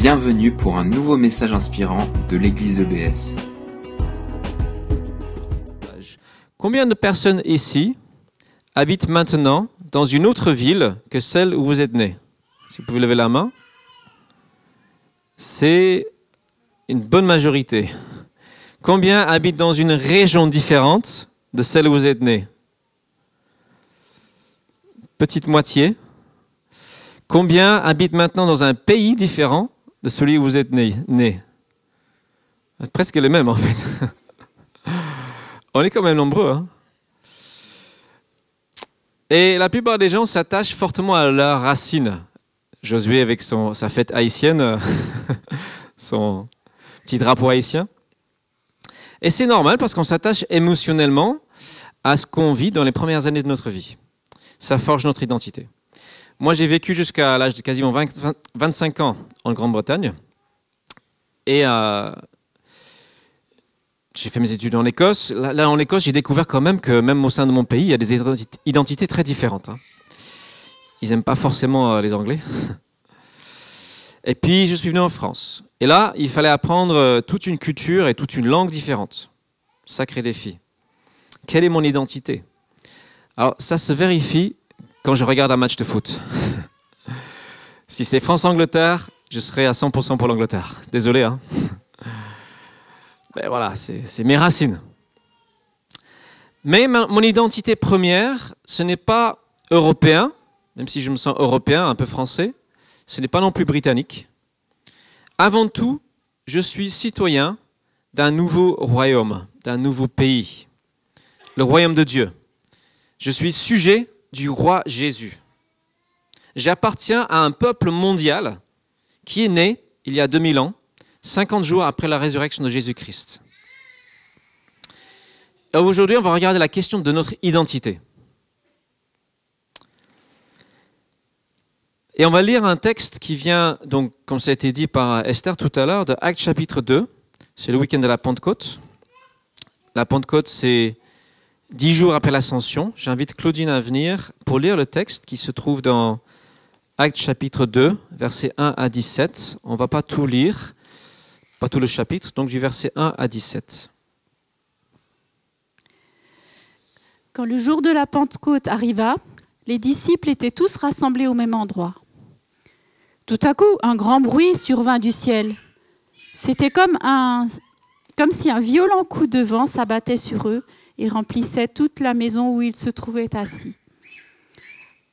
Bienvenue pour un nouveau message inspirant de l'église EBS. Combien de personnes ici habitent maintenant dans une autre ville que celle où vous êtes né? Si vous pouvez lever la main. C'est une bonne majorité. Combien habitent dans une région différente de celle où vous êtes né? Petite moitié. Combien habitent maintenant dans un pays différent de celui où vous êtes né, Presque les mêmes en fait. On est quand même nombreux. Hein. Et la plupart des gens s'attachent fortement à leurs racines. Josué avec son, sa fête haïtienne, son petit drapeau haïtien. Et c'est normal parce qu'on s'attache émotionnellement à ce qu'on vit dans les premières années de notre vie. Ça forge notre identité. Moi, j'ai vécu jusqu'à l'âge de quasiment 25 ans en Grande-Bretagne. Et euh, j'ai fait mes études en Écosse. Là, en Écosse, j'ai découvert quand même que même au sein de mon pays, il y a des identités très différentes. Hein. Ils n'aiment pas forcément euh, les Anglais. Et puis, je suis venu en France. Et là, il fallait apprendre euh, toute une culture et toute une langue différente. Sacré défi. Quelle est mon identité? Alors, ça se vérifie quand je regarde un match de foot. si c'est France-Angleterre, je serai à 100% pour l'Angleterre. Désolé, hein. Mais voilà, c'est mes racines. Mais mon identité première, ce n'est pas européen, même si je me sens européen, un peu français, ce n'est pas non plus britannique. Avant tout, je suis citoyen d'un nouveau royaume, d'un nouveau pays, le royaume de Dieu. Je suis sujet du roi Jésus. J'appartiens à un peuple mondial qui est né il y a 2000 ans, 50 jours après la résurrection de Jésus-Christ. Aujourd'hui, on va regarder la question de notre identité. Et on va lire un texte qui vient, donc, comme ça a été dit par Esther tout à l'heure, de Actes chapitre 2. C'est le week-end de la Pentecôte. La Pentecôte, c'est dix jours après l'ascension, j'invite Claudine à venir pour lire le texte qui se trouve dans Actes chapitre 2, versets 1 à 17. On ne va pas tout lire, pas tout le chapitre, donc du verset 1 à 17. Quand le jour de la Pentecôte arriva, les disciples étaient tous rassemblés au même endroit. Tout à coup, un grand bruit survint du ciel. C'était comme, un, comme si un violent coup de vent s'abattait sur eux et remplissait toute la maison où ils se trouvaient assis.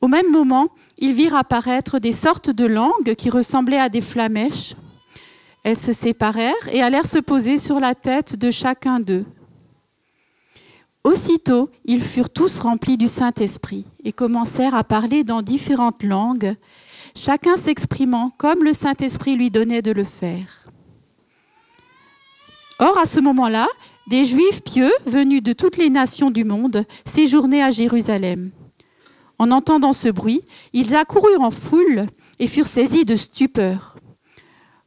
Au même moment, ils virent apparaître des sortes de langues qui ressemblaient à des flamèches. Elles se séparèrent et allèrent se poser sur la tête de chacun d'eux. Aussitôt, ils furent tous remplis du Saint-Esprit et commencèrent à parler dans différentes langues, chacun s'exprimant comme le Saint-Esprit lui donnait de le faire. Or, à ce moment-là, des Juifs pieux venus de toutes les nations du monde séjournaient à Jérusalem. En entendant ce bruit, ils accoururent en foule et furent saisis de stupeur.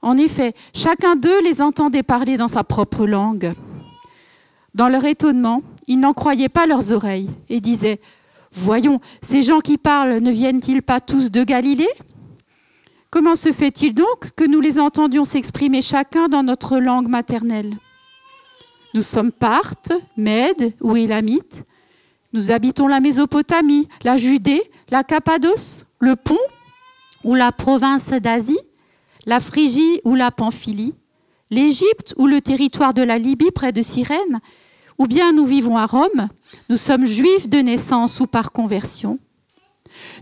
En effet, chacun d'eux les entendait parler dans sa propre langue. Dans leur étonnement, ils n'en croyaient pas leurs oreilles et disaient Voyons, ces gens qui parlent ne viennent-ils pas tous de Galilée? Comment se fait-il donc que nous les entendions s'exprimer chacun dans notre langue maternelle? Nous sommes Parthes, Mèdes ou Élamites. Nous habitons la Mésopotamie, la Judée, la Cappadoce, le Pont ou la province d'Asie, la Phrygie ou la Pamphylie, l'Égypte ou le territoire de la Libye près de Cyrène, ou bien nous vivons à Rome, nous sommes juifs de naissance ou par conversion.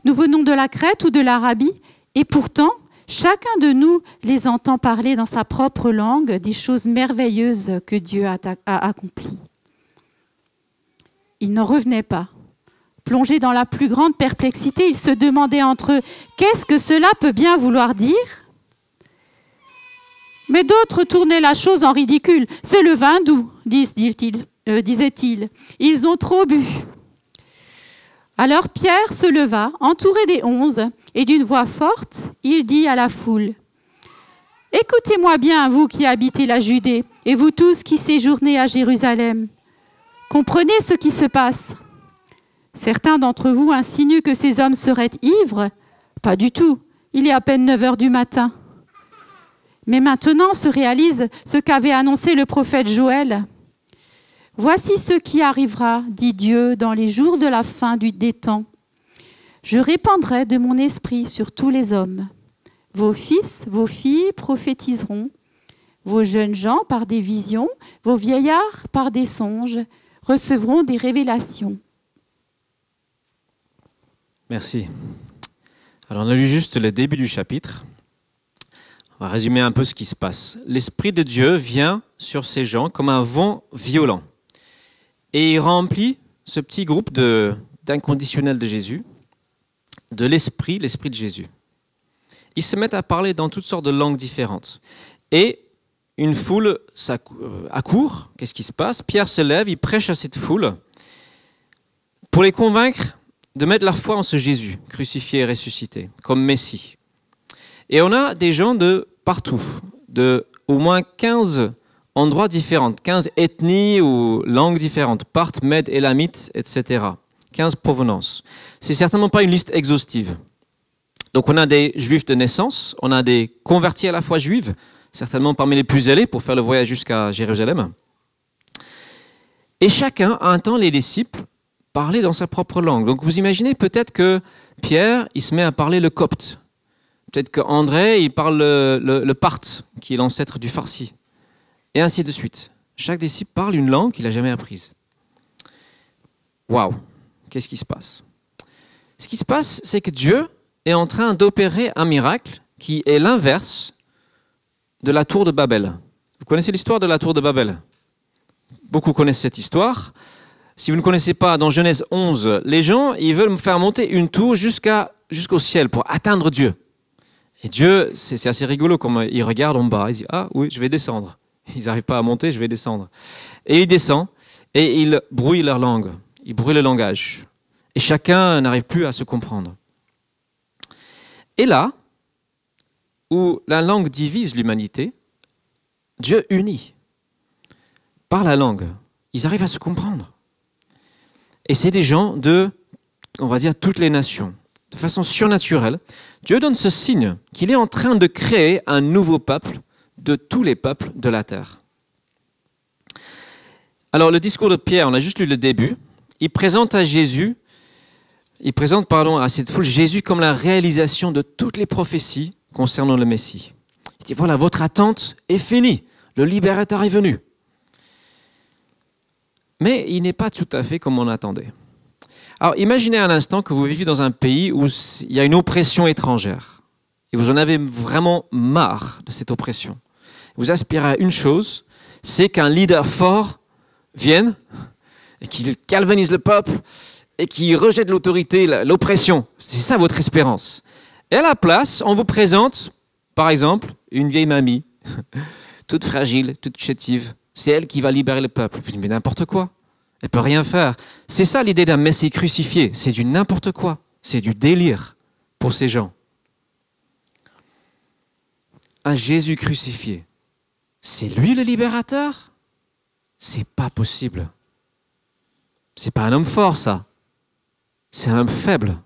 Nous venons de la Crète ou de l'Arabie, et pourtant Chacun de nous les entend parler dans sa propre langue des choses merveilleuses que Dieu a, accomplies. Ils n'en revenaient pas. Plongés dans la plus grande perplexité, ils se demandaient entre eux Qu'est-ce que cela peut bien vouloir dire? Mais d'autres tournaient la chose en ridicule. C'est le vin doux, euh, disaient-ils. Ils ont trop bu. Alors Pierre se leva, entouré des onze, et d'une voix forte, il dit à la foule, Écoutez-moi bien, vous qui habitez la Judée, et vous tous qui séjournez à Jérusalem. Comprenez ce qui se passe. Certains d'entre vous insinuent que ces hommes seraient ivres. Pas du tout. Il est à peine 9 heures du matin. Mais maintenant se réalise ce qu'avait annoncé le prophète Joël. Voici ce qui arrivera, dit Dieu, dans les jours de la fin du, des. Je répandrai de mon esprit sur tous les hommes. Vos fils, vos filles prophétiseront, vos jeunes gens par des visions, vos vieillards par des songes recevront des révélations. Merci. Alors on a lu juste le début du chapitre. On va résumer un peu ce qui se passe. L'Esprit de Dieu vient sur ces gens comme un vent violent. Et il remplit ce petit groupe d'inconditionnels de, Jésus, de l'Esprit, l'Esprit de Jésus. Ils se mettent à parler dans toutes sortes de langues différentes. Et une foule accourt. Qu'est-ce qui se passe? Pierre se lève, il prêche à cette foule pour les convaincre de mettre leur foi en ce Jésus, crucifié et ressuscité, comme Messie. Et on a des gens de partout, de au moins 15 endroits différents, 15 ethnies ou langues différentes, Parthes, Mèdes, Élamites, etc. 15 provenances. C'est certainement pas une liste exhaustive. Donc on a des juifs de naissance, on a des convertis à la foi juive, certainement parmi les plus zélés pour faire le voyage jusqu'à Jérusalem. Et chacun entend les disciples parler dans sa propre langue. Donc vous imaginez peut-être que Pierre, il se met à parler le copte. Peut-être qu'André, il parle le, le, parthe, qui est l'ancêtre du farsi. Et ainsi de suite. Chaque disciple parle une langue qu'il n'a jamais apprise. Waouh Qu'est-ce qui se passe? Ce qui se passe, c'est que Dieu est en train d'opérer un miracle qui est l'inverse de la tour de Babel. Vous connaissez l'histoire de la tour de Babel? Beaucoup connaissent cette histoire. Si vous ne connaissez pas, dans Genèse 11, les gens, ils veulent faire monter une tour jusqu'à, jusqu'au ciel pour atteindre Dieu. Et Dieu, c'est, assez rigolo comme il regarde en bas, il dit, ah oui, je vais descendre. Ils n'arrivent pas à monter, je vais descendre. Et il descend et il brouille leur langue, il brouille le langage. Et chacun n'arrive plus à se comprendre. Et là, où la langue divise l'humanité, Dieu unit. Par la langue, ils arrivent à se comprendre. Et c'est des gens de, on va dire, toutes les nations. De façon surnaturelle, Dieu donne ce signe qu'il est en train de créer un nouveau peuple de tous les peuples de la terre. Alors le discours de Pierre, on a juste lu le début. Il présente à Jésus, il présente pardon à cette foule Jésus comme la réalisation de toutes les prophéties concernant le Messie. Il dit, voilà, votre attente est finie, le libérateur est venu. Mais il n'est pas tout à fait comme on attendait. Alors imaginez un instant que vous vivez dans un pays où il y a une oppression étrangère. Et vous en avez vraiment marre de cette oppression. Vous aspirez à une chose, c'est qu'un leader fort vienne qu'il calvinise le peuple et qu'il rejette l'autorité, l'oppression. C'est ça votre espérance. Et à la place, on vous présente, par exemple, une vieille mamie, toute fragile, toute chétive. C'est elle qui va libérer le peuple. Vous dites, mais n'importe quoi. Elle peut rien faire. C'est ça l'idée d'un Messie crucifié. C'est du n'importe quoi. C'est du délire pour ces gens. Un Jésus crucifié, c'est lui le libérateur? C'est pas possible. C'est pas un homme fort, ça. C'est un homme faible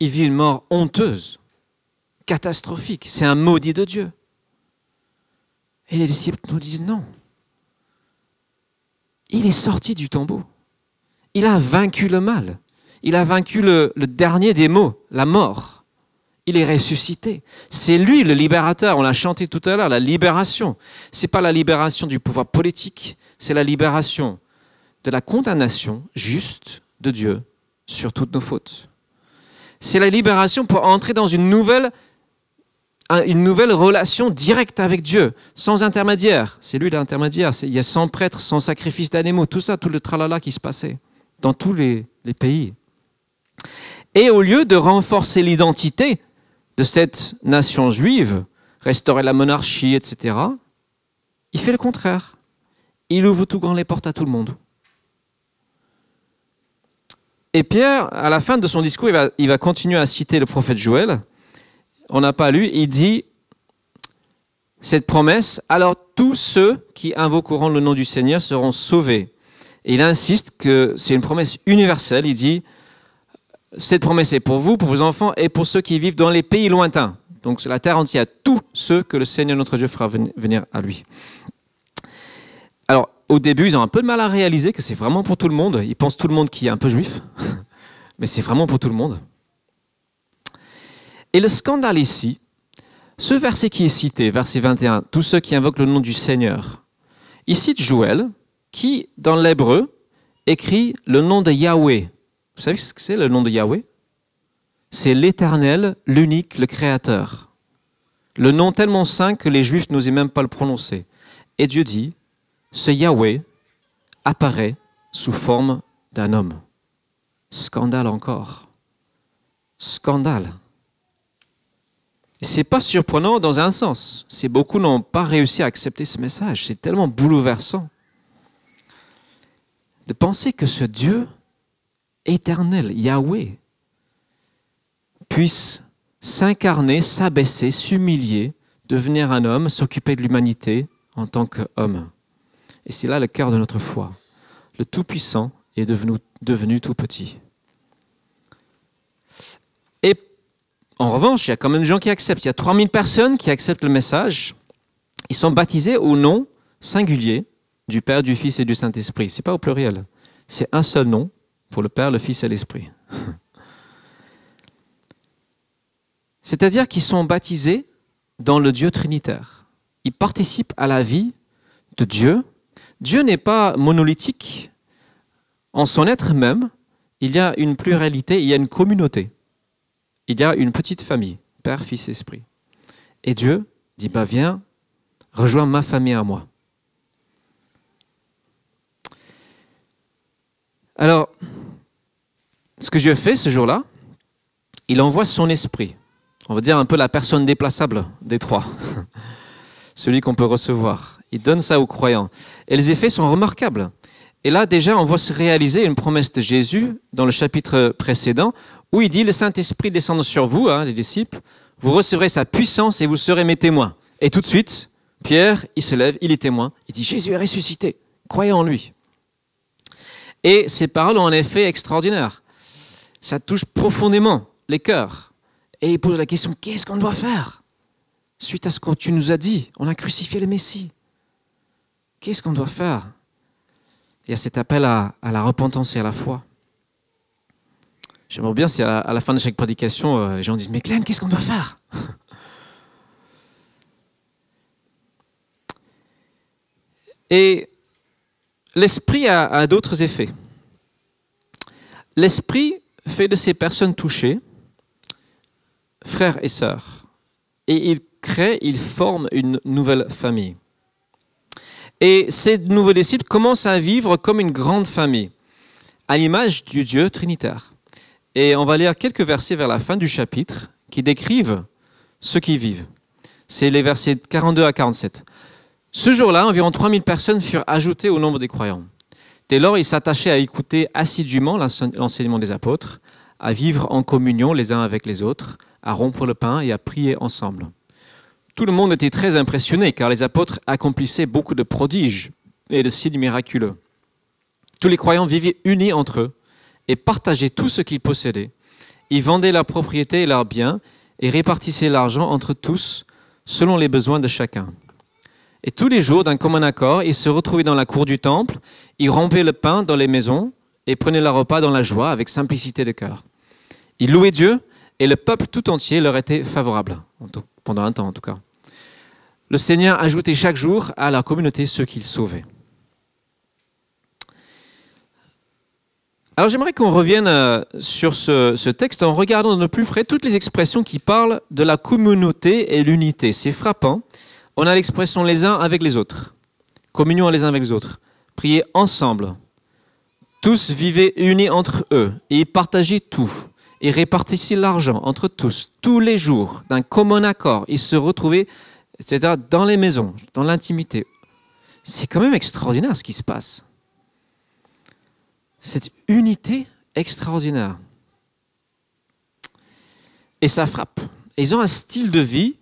il vit une mort honteuse, catastrophique. C'est un maudit de Dieu. Et les disciples nous disent non. Il est sorti du tombeau. Il a vaincu le mal. Il a vaincu le, dernier des mots, la mort. Il est ressuscité. C'est lui le libérateur. On l'a chanté tout à l'heure, la libération. C'est pas la libération du pouvoir politique, c'est la libération de la condamnation juste de Dieu sur toutes nos fautes c'est la libération pour entrer dans une nouvelle, une nouvelle relation directe avec Dieu, sans intermédiaire. C'est lui l'intermédiaire. Il y a sans prêtre, sans sacrifice d'animaux, tout ça, tout le tralala qui se passait dans tous les, les pays. Et au lieu de renforcer l'identité de cette nation juive, restaurer la monarchie, etc., il fait le contraire. Il ouvre tout grand les portes à tout le monde. Et Pierre, à la fin de son discours, il va, continuer à citer le prophète Joël. On n'a pas lu, il dit cette promesse, alors tous ceux qui invoqueront le nom du Seigneur seront sauvés. Et il insiste que c'est une promesse universelle. Il dit, cette promesse est pour vous, pour vos enfants et pour ceux qui vivent dans les pays lointains. Donc la terre entière, tous ceux que le Seigneur notre Dieu fera venir à lui. Alors au début, ils ont un peu de mal à réaliser que c'est vraiment pour tout le monde. Ils pensent tout le monde qui est un peu juif, mais c'est vraiment pour tout le monde. Et le scandale ici, ce verset qui est cité, verset 21, tous ceux qui invoquent le nom du Seigneur, il cite Joël, qui, dans l'hébreu, écrit le nom de Yahweh. Vous savez ce que c'est le nom de Yahweh? C'est l'éternel, l'unique, le créateur. Le nom tellement saint que les juifs n'osaient même pas le prononcer. Et Dieu dit, ce Yahweh apparaît sous forme d'un homme. Scandale encore. Scandale. C'est pas surprenant dans un sens. C'est beaucoup n'ont pas réussi à accepter ce message. C'est tellement bouleversant de penser que ce Dieu éternel, Yahweh, puisse s'incarner, s'abaisser, s'humilier, devenir un homme, s'occuper de l'humanité en tant qu'homme. Et c'est là le cœur de notre foi. Le Tout-Puissant est devenu, tout petit. Et en revanche, il y a quand même des gens qui acceptent. Il y a 3000 personnes qui acceptent le message. Ils sont baptisés au nom singulier du Père, du Fils et du Saint-Esprit. Ce n'est pas au pluriel. C'est un seul nom pour le Père, le Fils et l'Esprit. C'est-à-dire qu'ils sont baptisés dans le Dieu trinitaire. Ils participent à la vie de Dieu. Dieu n'est pas monolithique. En son être même, il y a une pluralité, il y a une communauté il y a une petite famille, Père, Fils, Esprit. Et Dieu dit, bah viens, rejoins ma famille à moi. Alors, ce que Dieu fait ce jour-là, il envoie son esprit. On va dire un peu la personne déplaçable des trois. Celui qu'on peut recevoir. Il donne ça aux croyants. Et les effets sont remarquables. Et là, déjà, on voit se réaliser une promesse de Jésus dans le chapitre précédent, où il dit, le Saint-Esprit descend sur vous, hein, les disciples, vous recevrez sa puissance et vous serez mes témoins. Et tout de suite, Pierre, il se lève, il est témoin, il dit, Jésus est ressuscité, croyez en lui. Et ces paroles ont un effet extraordinaire. Ça touche profondément les cœurs. Et il pose la question, qu'est-ce qu'on doit faire? Suite à ce que tu nous as dit, on a crucifié le Messie. Qu'est-ce qu'on doit faire? Il y a cet appel à, la repentance et à la foi. J'aimerais bien si à la, fin de chaque prédication, euh, les gens disent Mais Glenn, qu'est-ce qu'on doit faire? Et l'esprit a, d'autres effets. L'esprit fait de ces personnes touchées frères et sœurs. Et il crée, il forme une nouvelle famille. Et ces nouveaux disciples commencent à vivre comme une grande famille, à l'image du Dieu trinitaire. Et on va lire quelques versets vers la fin du chapitre qui décrivent ce qu'ils vivent. C'est les versets 42 à 47. Ce jour-là, environ 3000 personnes furent ajoutées au nombre des croyants. Dès lors, ils s'attachaient à écouter assidûment l'enseignement des apôtres, à vivre en communion les uns avec les autres, à rompre le pain et à prier ensemble. Tout le monde était très impressionné car les apôtres accomplissaient beaucoup de prodiges et de signes miraculeux. Tous les croyants vivaient unis entre eux et partageaient tout ce qu'ils possédaient. Ils vendaient leurs propriétés et leurs biens et répartissaient l'argent entre tous selon les besoins de chacun. Et tous les jours, d'un commun accord, ils se retrouvaient dans la cour du temple, ils rompaient le pain dans les maisons et prenaient leur repas dans la joie avec simplicité de cœur. Ils louaient Dieu et le peuple tout entier leur était favorable, pendant un temps en tout cas le Seigneur ajoutait chaque jour à la communauté ceux qu'il sauvait. Alors j'aimerais qu'on revienne euh, sur ce, texte en regardant de plus près toutes les expressions qui parlent de la communauté et l'unité. C'est frappant. On a l'expression les uns avec les autres, communion les uns avec les autres, prier ensemble. Tous vivaient unis entre eux et partageaient tout et répartissaient l'argent entre tous, tous les jours, d'un commun accord. Ils se retrouvaient etc., dans les maisons, dans l'intimité. C'est quand même extraordinaire ce qui se passe. Cette unité extraordinaire. Et ça frappe. ils ont un style de vie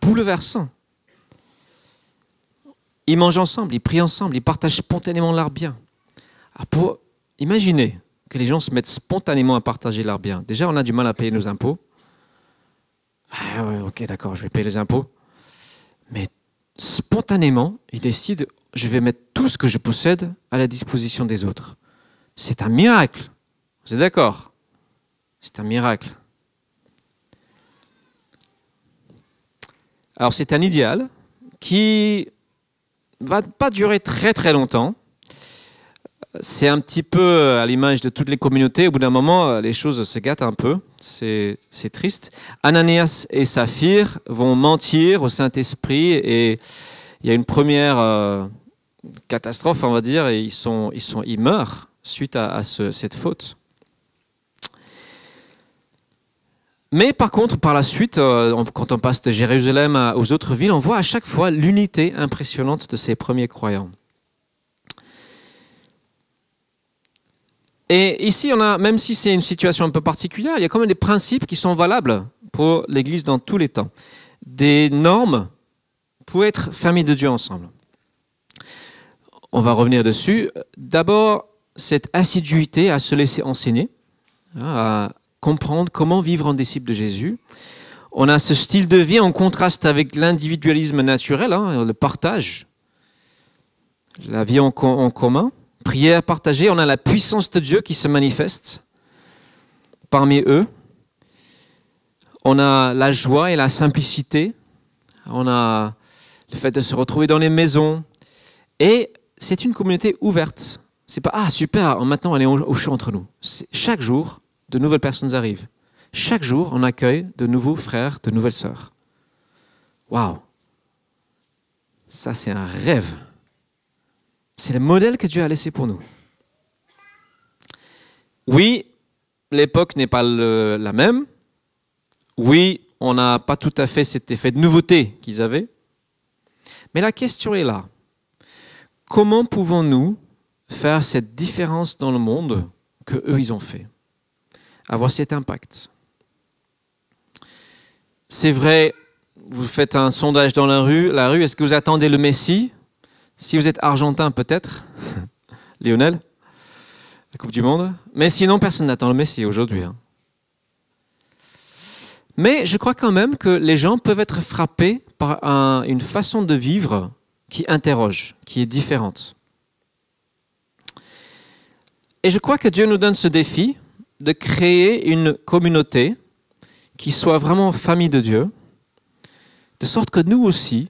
bouleversant. Ils mangent ensemble, ils prient ensemble, ils partagent spontanément leurs biens. Alors pour imaginer que les gens se mettent spontanément à partager leurs biens. Déjà, on a du mal à payer nos impôts. Ah ok, d'accord, je vais payer les impôts. Mais spontanément, il décide, je vais mettre tout ce que je possède à la disposition des autres. C'est un miracle. Vous êtes d'accord? C'est un miracle. Alors c'est un idéal qui va pas durer très très longtemps. C'est un petit peu à l'image de toutes les communautés. Au bout d'un moment, les choses se gâtent un peu. C'est triste. Ananias et Saphir vont mentir au Saint-Esprit et il y a une première euh, catastrophe, on va dire, et ils, sont, ils, meurent suite à, cette faute. Mais par contre, par la suite, euh, quand on passe de Jérusalem aux autres villes, on voit à chaque fois l'unité impressionnante de ces premiers croyants. Et ici, on a, même si c'est une situation un peu particulière, il y a quand même des principes qui sont valables pour l'Église dans tous les temps. Des normes pour être famille de Dieu ensemble. On va revenir dessus. D'abord, cette assiduité à se laisser enseigner, à comprendre comment vivre en disciple de Jésus. On a ce style de vie en contraste avec l'individualisme naturel, hein, le partage, la vie en commun prière partagée, on a la puissance de Dieu qui se manifeste parmi eux. On a la joie et la simplicité. On a le fait de se retrouver dans les maisons. Et c'est une communauté ouverte. C'est pas ah super, maintenant on est au chaud entre nous. Chaque jour, de nouvelles personnes arrivent. Chaque jour, on accueille de nouveaux frères, de nouvelles sœurs. Waouh, ça c'est un rêve. C'est le modèle que Dieu a laissé pour nous. Oui, l'époque n'est pas la même. Oui, on n'a pas tout à fait cet effet de nouveauté qu'ils avaient. Mais la question est là. Comment pouvons-nous faire cette différence dans le monde que eux ils ont fait? Avoir cet impact. C'est vrai, vous faites un sondage dans la rue, la rue, est-ce que vous attendez le Messie? Si vous êtes argentin, peut-être, Lionel, la Coupe du Monde. Mais sinon, personne n'attend le Messie aujourd'hui. Hein. Mais je crois quand même que les gens peuvent être frappés par une façon de vivre qui interroge, qui est différente. Et je crois que Dieu nous donne ce défi de créer une communauté qui soit vraiment famille de Dieu, de sorte que nous aussi,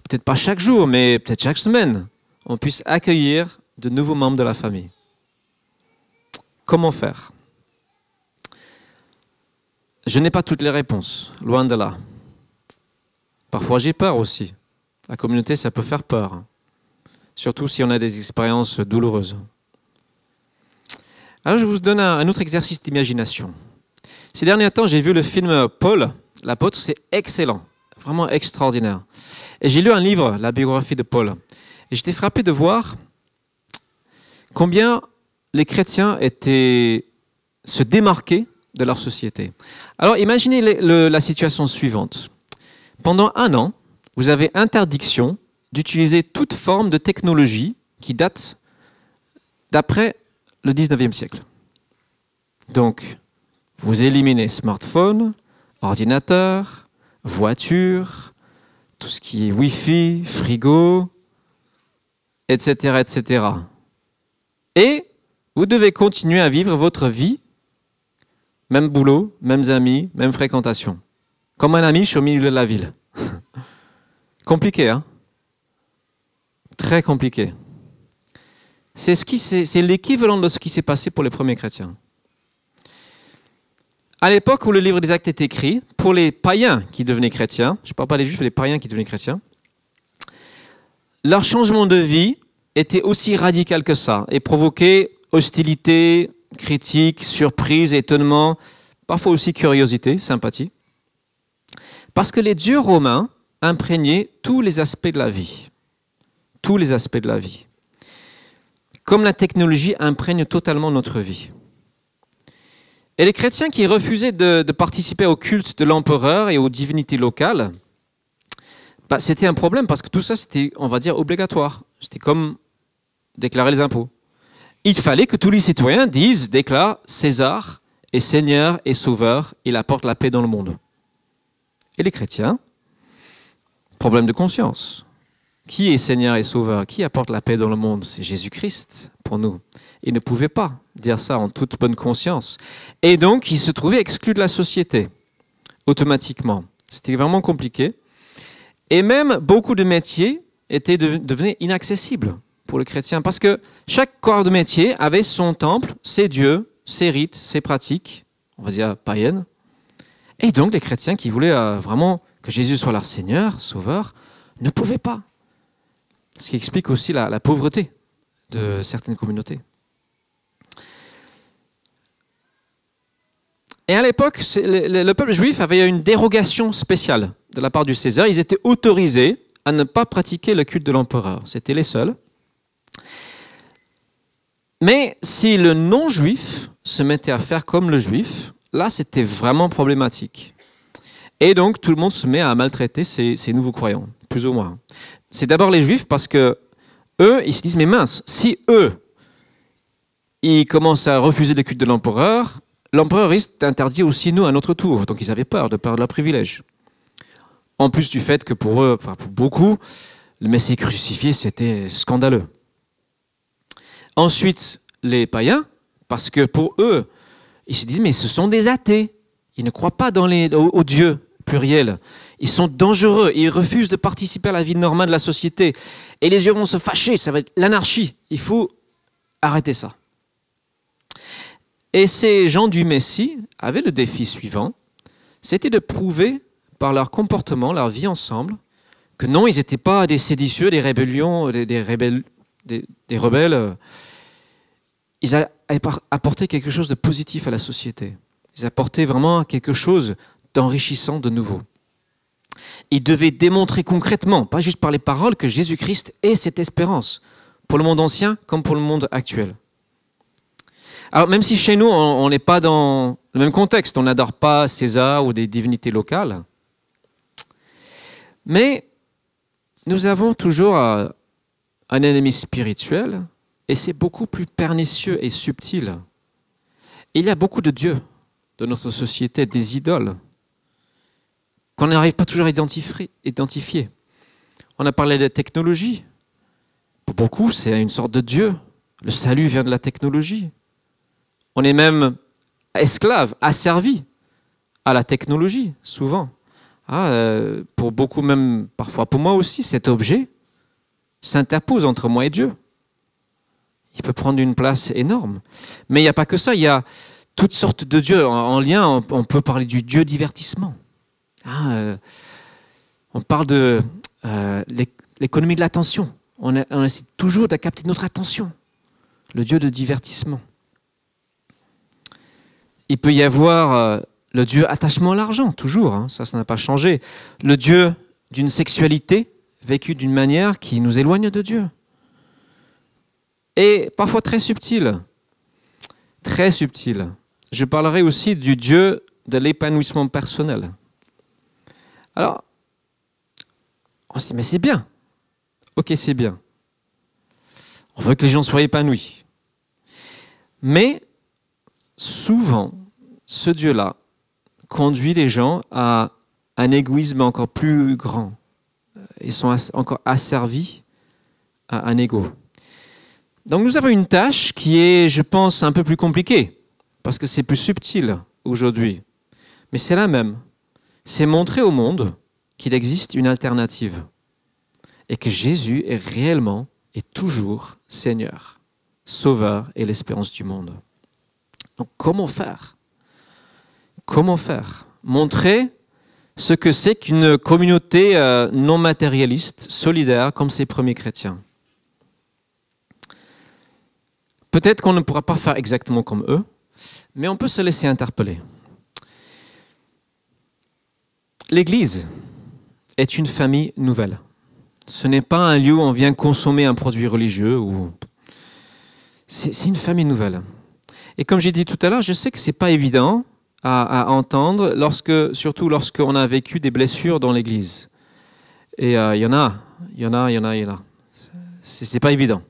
peut-être pas chaque jour, mais peut-être chaque semaine, on puisse accueillir de nouveaux membres de la famille. Comment faire? Je n'ai pas toutes les réponses, loin de là. Parfois j'ai peur aussi. La communauté, ça peut faire peur, surtout si on a des expériences douloureuses. Alors je vous donne un autre exercice d'imagination. Ces derniers temps, j'ai vu le film Paul, l'apôtre, c'est excellent, vraiment extraordinaire. Et j'ai lu un livre, la biographie de Paul. Et j'étais frappé de voir combien les chrétiens étaient se démarquaient de leur société. Alors imaginez la situation suivante. Pendant un an, vous avez interdiction d'utiliser toute forme de technologie qui date d'après le 19e siècle. Donc, vous éliminez smartphone, ordinateur, voiture, tout ce qui est Wi-Fi, frigo, etc., etc. Et vous devez continuer à vivre votre vie, même boulot, mêmes amis, même fréquentation, comme un ami au milieu de la ville. compliqué, hein? Très compliqué. C'est ce l'équivalent de ce qui s'est passé pour les premiers chrétiens. À l'époque où le livre des actes est écrit, pour les païens qui devenaient chrétiens, je ne parle pas des juifs, mais les païens qui devenaient chrétiens, leur changement de vie était aussi radical que ça et provoquait hostilité, critique, surprise, étonnement, parfois aussi curiosité, sympathie. Parce que les dieux romains imprégnaient tous les aspects de la vie. Tous les aspects de la vie. Comme la technologie imprègne totalement notre vie. Et les chrétiens qui refusaient de, participer au culte de l'empereur et aux divinités locales, bah, c'était un problème parce que tout ça, c'était, on va dire, obligatoire. C'était comme déclarer les impôts. Il fallait que tous les citoyens disent, déclarent César est Seigneur et Sauveur, il apporte la paix dans le monde. Et les chrétiens, problème de conscience. Qui est Seigneur et Sauveur? Qui apporte la paix dans le monde? C'est Jésus-Christ pour nous. Ils ne pouvaient pas dire ça en toute bonne conscience. Et donc, ils se trouvaient exclus de la société, automatiquement. C'était vraiment compliqué. Et même beaucoup de métiers étaient devenaient inaccessibles pour les chrétiens, parce que chaque corps de métier avait son temple, ses dieux, ses rites, ses pratiques, on va dire païennes. Et donc, les chrétiens qui voulaient euh, vraiment que Jésus soit leur Seigneur, Sauveur, ne pouvaient pas. Ce qui explique aussi la, pauvreté de certaines communautés. Et à l'époque, le, peuple juif avait une dérogation spéciale de la part du César. Ils étaient autorisés à ne pas pratiquer le culte de l'empereur. C'était les seuls. Mais si le non-juif se mettait à faire comme le juif, là, c'était vraiment problématique. Et donc, tout le monde se met à maltraiter ces, ces nouveaux croyants, plus ou moins. C'est d'abord les juifs parce que eux, ils se disent, mais mince, si eux, ils commencent à refuser le culte de l'empereur, l'empereur risque d'interdire aussi nous à notre tour. Donc, ils avaient peur de perdre leur privilège. En plus du fait que pour eux, pour beaucoup, le Messie crucifié, c'était scandaleux. Ensuite, les païens, parce que pour eux, ils se disent, mais ce sont des athées. Ils ne croient pas dans les, au. Ils sont dangereux. Ils refusent de participer à la vie normale de la société. Et les yeux vont se fâcher. Ça va être l'anarchie. Il faut arrêter ça. Et ces gens du Messie avaient le défi suivant. C'était de prouver par leur comportement, leur vie ensemble, que non, ils n'étaient pas des séditieux, des rébellions, des, rebelles. Ils apportaient quelque chose de positif à la société. Ils apportaient vraiment quelque chose d'enrichissant de nouveau. Ils devaient démontrer concrètement, pas juste par les paroles, que Jésus-Christ est cette espérance, pour le monde ancien comme pour le monde actuel. Alors même si chez nous, on n'est pas dans le même contexte, on n'adore pas César ou des divinités locales, mais nous avons toujours un ennemi spirituel, et c'est beaucoup plus pernicieux et subtil. il y a beaucoup de dieux de notre société, des idoles, qu'on n'arrive pas toujours à identifier. On a parlé de technologie. Pour beaucoup, c'est une sorte de Dieu. Le salut vient de la technologie. On est même esclave, asservi à la technologie, souvent. Ah, euh, pour beaucoup, même parfois pour moi aussi, cet objet s'interpose entre moi et Dieu. Il peut prendre une place énorme. Mais il n'y a pas que ça, il y a toutes sortes de dieux. En, lien, on, peut parler du dieu divertissement. Ah, euh, on parle de euh, l'économie de l'attention. On, essaie toujours de capter notre attention. Le dieu de divertissement. Il peut y avoir euh, le dieu attachement à l'argent, toujours. Hein, ça, ça n'a pas changé. Le dieu d'une sexualité vécue d'une manière qui nous éloigne de Dieu. Et parfois très subtil. Très subtil je parlerai aussi du Dieu de l'épanouissement personnel. Alors, on se dit, mais c'est bien. Ok, c'est bien. On veut que les gens soient épanouis. Mais souvent, ce Dieu-là conduit les gens à un égoïsme encore plus grand. Ils sont encore asservis à un ego. Donc nous avons une tâche qui est, je pense, un peu plus compliquée parce que c'est plus subtil aujourd'hui. Mais c'est la même. C'est montrer au monde qu'il existe une alternative et que Jésus est réellement et toujours Seigneur, Sauveur et l'espérance du monde. Donc comment faire? Comment faire? Montrer ce que c'est qu'une communauté euh, non matérialiste, solidaire, comme ces premiers chrétiens. Peut-être qu'on ne pourra pas faire exactement comme eux, mais on peut se laisser interpeller. L'Église est une famille nouvelle. Ce n'est pas un lieu où on vient consommer un produit religieux. C'est une famille nouvelle. Et comme j'ai dit tout à l'heure, je sais que ce n'est pas évident à, entendre, lorsque, surtout lorsqu'on a vécu des blessures dans l'Église. Et euh, il y en a, il y en a, il y en a, il y en a. C'est pas évident.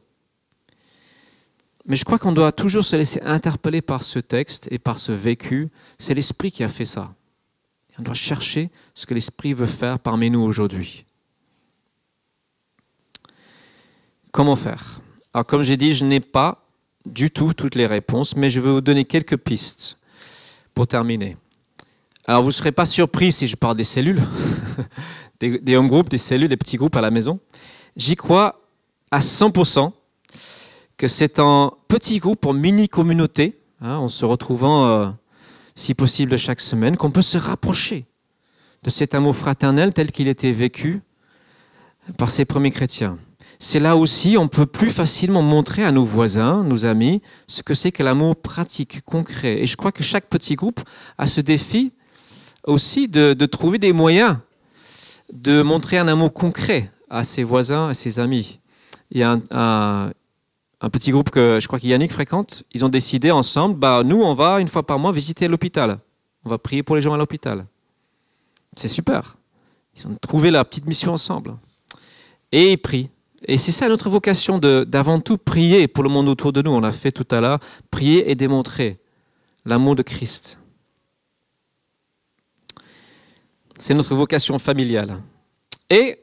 Mais je crois qu'on doit toujours se laisser interpeller par ce texte et par ce vécu. C'est l'Esprit qui a fait ça. On doit chercher ce que l'Esprit veut faire parmi nous aujourd'hui. Comment faire? Alors comme j'ai dit, je n'ai pas du tout toutes les réponses, mais je vais vous donner quelques pistes pour terminer. Alors vous ne serez pas surpris si je parle des cellules, des, des home groups, des cellules, des petits groupes à la maison. J'y crois à 100% que c'est un petit groupe, en mini-communauté, hein, en se retrouvant euh, si possible chaque semaine, qu'on peut se rapprocher de cet amour fraternel tel qu'il était vécu par ces premiers chrétiens. C'est là aussi, on peut plus facilement montrer à nos voisins, nos amis, ce que c'est que l'amour pratique, concret. Et je crois que chaque petit groupe a ce défi aussi de, trouver des moyens de montrer un amour concret à ses voisins, à ses amis. Il y a un, petit groupe que je crois qu'Yannick fréquente, ils ont décidé ensemble, bah, nous, on va une fois par mois visiter l'hôpital. On va prier pour les gens à l'hôpital. C'est super. Ils ont trouvé la petite mission ensemble. Et ils prient. Et c'est ça notre vocation d'avant tout prier pour le monde autour de nous. On l'a fait tout à l'heure, prier et démontrer l'amour de Christ. C'est notre vocation familiale. Et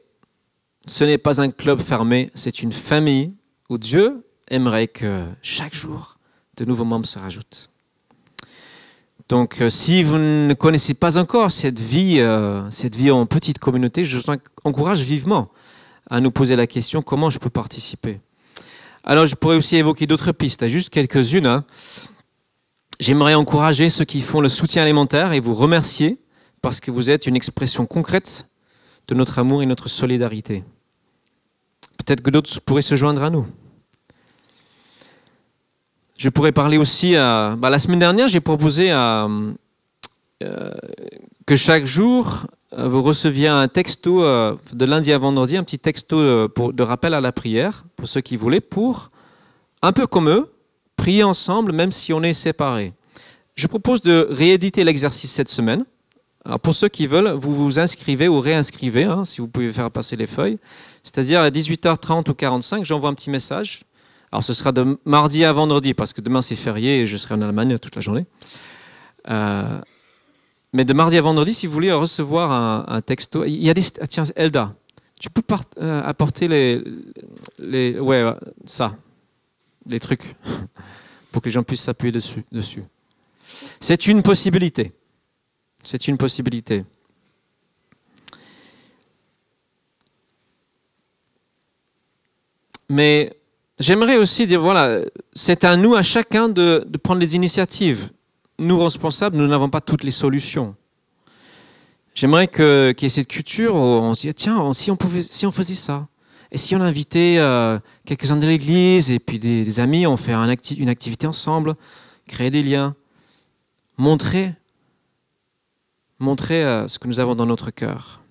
ce n'est pas un club fermé, c'est une famille où Dieu aimerait que chaque jour, de nouveaux membres se rajoutent. Donc, euh, si vous ne connaissez pas encore cette vie, euh, cette vie en petite communauté, je vous encourage vivement à nous poser la question comment je peux participer? Alors, je pourrais aussi évoquer d'autres pistes, juste quelques-unes. Hein. J'aimerais encourager ceux qui font le soutien alimentaire et vous remercier parce que vous êtes une expression concrète de notre amour et notre solidarité. Peut-être que d'autres pourraient se joindre à nous. Je pourrais parler aussi à. Bah, la semaine dernière, j'ai proposé à, euh, que chaque jour, vous receviez un texto euh, de lundi à vendredi, un petit texto pour, de rappel à la prière, pour ceux qui voulaient, pour, un peu comme eux, prier ensemble, même si on est séparés. Je propose de rééditer l'exercice cette semaine. Alors pour ceux qui veulent, vous vous inscrivez ou réinscrivez, hein, si vous pouvez faire passer les feuilles. C'est-à-dire à 18h30 ou 45, j'envoie un petit message alors ce sera de mardi à vendredi, parce que demain c'est férié et je serai en Allemagne toute la journée. Euh, mais de mardi à vendredi, si vous voulez recevoir un, texto, il y a des... Ah, tiens, Elda, tu peux euh, apporter les. Ouais, ça, les trucs, pour que les gens puissent s'appuyer dessus. dessus. C'est une possibilité. C'est une possibilité. Mais J'aimerais aussi dire, voilà, c'est à nous, à chacun, de, prendre les initiatives. Nous, responsables, nous n'avons pas toutes les solutions. J'aimerais qu'il y ait cette culture on se dit, tiens, si on, si on faisait ça, et si on invitait euh, quelques-uns de l'église, et puis des, amis, on fait une activité ensemble, créer des liens, montrer, montrer euh, ce que nous avons dans notre cœur.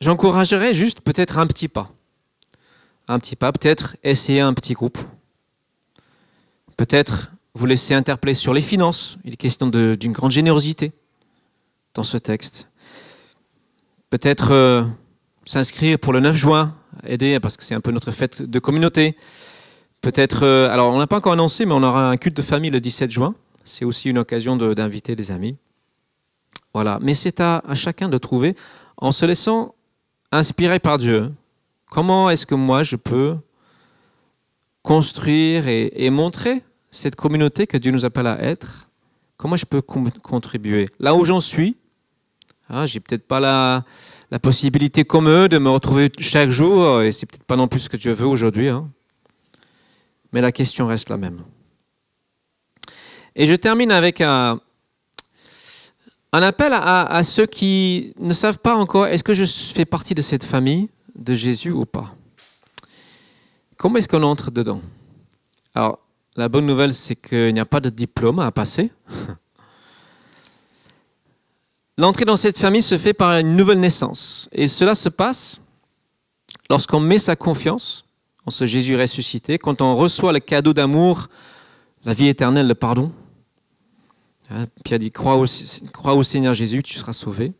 J'encouragerais juste peut-être un petit pas. Un petit pas, peut-être essayer un petit groupe. Peut-être vous laisser interpeller sur les finances. Il est question d'une grande générosité dans ce texte. Peut-être euh, s'inscrire pour le 9 juin, aider parce que c'est un peu notre fête de communauté. Peut-être, euh, alors on n'a pas encore annoncé, mais on aura un culte de famille le 17 juin. C'est aussi une occasion d'inviter des amis. Voilà, mais c'est à, chacun de trouver, en se laissant inspiré par Dieu, comment est-ce que moi je peux construire et, montrer cette communauté que Dieu nous appelle à être? Comment je peux contribuer? Là où j'en suis, hein, j'ai peut-être pas la, possibilité comme eux de me retrouver chaque jour, et c'est peut-être pas non plus ce que Dieu veut aujourd'hui. Hein. Mais la question reste la même. Et je termine avec un, un appel à, ceux qui ne savent pas encore, est-ce que je fais partie de cette famille? De Jésus ou pas Comment est-ce qu'on entre dedans? Alors, la bonne nouvelle, c'est qu'il n'y a pas de diplôme à passer. L'entrée dans cette famille se fait par une nouvelle naissance. Et cela se passe lorsqu'on met sa confiance en ce Jésus ressuscité, quand on reçoit le cadeau d'amour, la vie éternelle, le pardon, Hein, Pierre dit crois au, Seigneur Jésus, tu seras sauvé.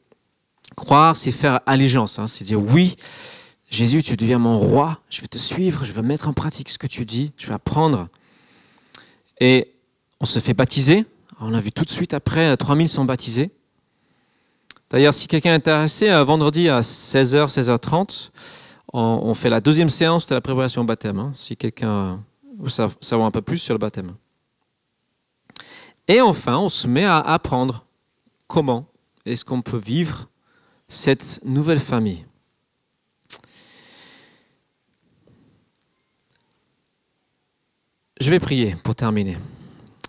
Croire, c'est faire allégeance, hein, c'est dire oui, Jésus, tu deviens mon roi, je vais te suivre, je vais mettre en pratique ce que tu dis, je vais apprendre. Et on se fait baptiser. On a vu tout de suite après, 3000 sont baptisés. D'ailleurs, si quelqu'un est intéressé, vendredi à 16h, 16h30, on, fait la deuxième séance de la préparation au baptême. Hein, si quelqu'un veut savoir un peu plus sur le baptême. Et enfin, on se met à apprendre comment est-ce qu'on peut vivre cette nouvelle famille. Je vais prier pour terminer.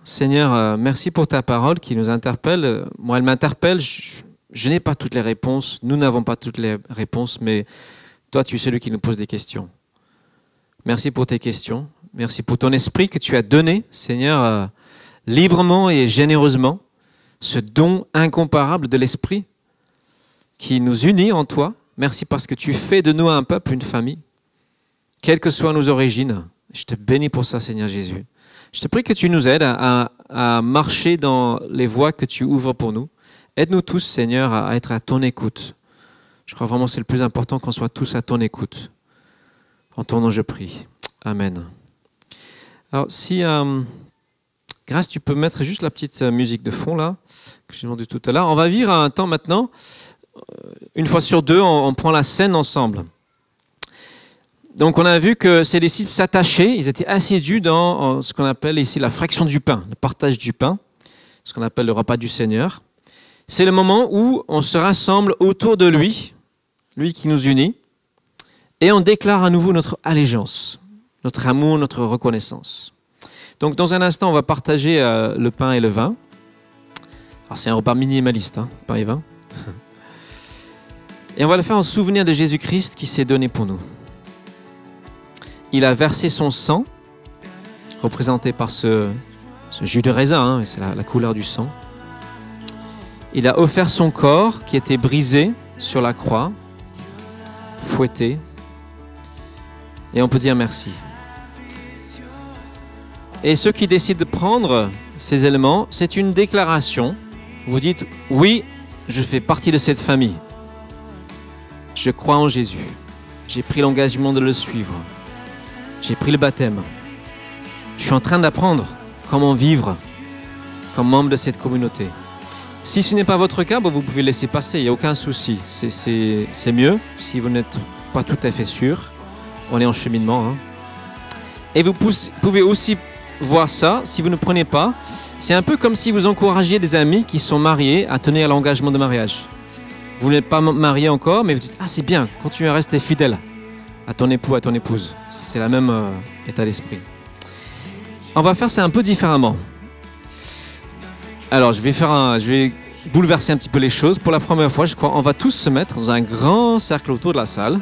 Seigneur, euh, merci pour ta parole qui nous interpelle. Moi, elle m'interpelle. Je, n'ai pas toutes les réponses. Nous n'avons pas toutes les réponses, mais toi, tu es celui qui nous pose des questions. Merci pour tes questions. Merci pour ton esprit que tu as donné, Seigneur, euh, librement et généreusement. Ce don incomparable de l'esprit qui nous unit en toi. Merci parce que tu fais de nous un peuple, une famille, quelles que soient nos origines. Je te bénis pour ça, Seigneur Jésus. Je te prie que tu nous aides à, marcher dans les voies que tu ouvres pour nous. Aide-nous tous, Seigneur, à être à ton écoute. Je crois vraiment que c'est le plus important qu'on soit tous à ton écoute. En ton nom, je prie. Amen. Alors, si, euh, Grâce, tu peux mettre juste la petite euh, musique de fond là, que j'ai demandé tout à l'heure. On va vivre un temps maintenant. Euh, une fois sur deux, on prend la scène ensemble. Donc on a vu que ces disciples s'attachaient, ils étaient assidus dans ce qu'on appelle ici la fraction du pain, le partage du pain, ce qu'on appelle le repas du Seigneur. C'est le moment où on se rassemble autour de lui, lui qui nous unit, et on déclare à nouveau notre allégeance, notre amour, notre reconnaissance. Donc dans un instant, on va partager euh, le pain et le vin. Alors c'est un repas minimaliste, hein, pain et vin. Et on va le faire en souvenir de Jésus-Christ qui s'est donné pour nous il a versé son sang, représenté par ce, jus de raisin, hein, c'est la, couleur du sang. Il a offert son corps qui était brisé sur la croix, fouetté, et on peut dire merci. Et ceux qui décident de prendre ces éléments, c'est une déclaration. Vous dites, oui, je fais partie de cette famille. Je crois en Jésus. J'ai pris l'engagement de le suivre. J'ai pris le baptême. Je suis en train d'apprendre comment vivre comme membre de cette communauté. Si ce n'est pas votre cas, vous pouvez laisser passer, il n'y a aucun souci. C'est mieux si vous n'êtes pas tout à fait sûr. On est en cheminement. Hein. Et vous pouvez aussi voir ça si vous ne prenez pas. C'est un peu comme si vous encouragiez des amis qui sont mariés à tenir l'engagement de mariage. Vous n'êtes pas marié encore, mais vous dites Ah, c'est bien, continuez à rester fidèle à ton époux, à ton épouse. C'est la même euh, état d'esprit. On va faire ça un peu différemment. Alors, je vais faire je vais bouleverser un petit peu les choses. Pour la première fois, je crois, on va tous se mettre dans un grand cercle autour de la salle.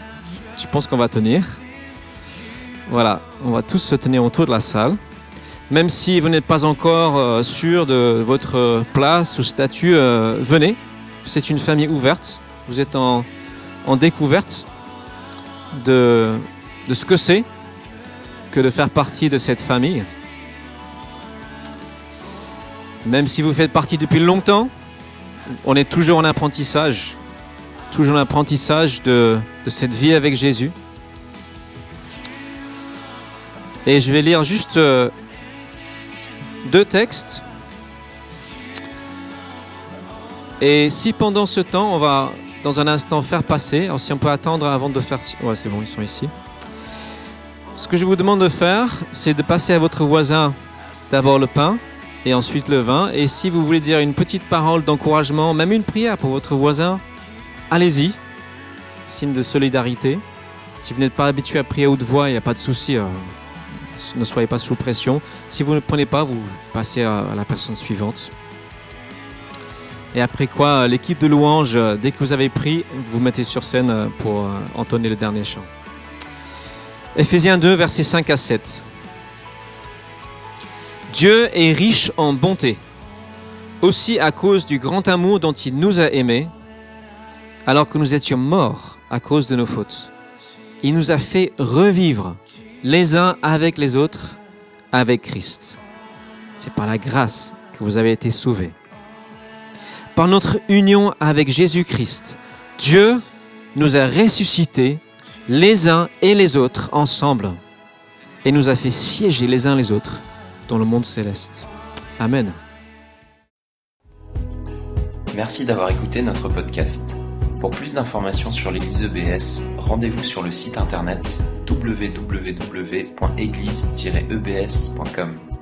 Je pense qu'on va tenir. Voilà, on va tous se tenir autour de la salle. Même si vous n'êtes pas encore euh, sûr de votre place ou statut, euh, venez. C'est une famille ouverte. Vous êtes en, en découverte de, ce que c'est que de faire partie de cette famille. Même si vous faites partie depuis longtemps, on est toujours en apprentissage, toujours en apprentissage de, de cette vie avec Jésus. Et je vais lire juste euh, deux textes. Et si pendant ce temps, on va dans un instant faire passer. Alors si on peut attendre avant de faire... Ouais, c'est bon, ils sont ici. Ce que je vous demande de faire, c'est de passer à votre voisin d'abord le pain et ensuite le vin. Et si vous voulez dire une petite parole d'encouragement, même une prière pour votre voisin, allez-y. Signe de solidarité. Si vous n'êtes pas habitué à prier à haute voix, il n'y a pas de souci. Euh, ne soyez pas sous pression. Si vous ne prenez pas, vous passez à la personne suivante. Et après quoi, l'équipe de louange, euh, dès que vous avez pris, vous mettez sur scène euh, pour euh, entonner le dernier chant. Éphésiens 2, versets 5 à 7. Dieu est riche en bonté, aussi à cause du grand amour dont il nous a aimés, alors que nous étions morts à cause de nos fautes. Il nous a fait revivre les uns avec les autres avec Christ. C'est par la grâce que vous avez été sauvés par notre union avec Jésus-Christ, Dieu nous a ressuscités les uns et les autres ensemble et nous a fait siéger les uns les autres dans le monde céleste. Amen. Merci d'avoir écouté notre podcast. Pour plus d'informations sur l'Église EBS, rendez-vous sur le site internet www.église-ebs.com.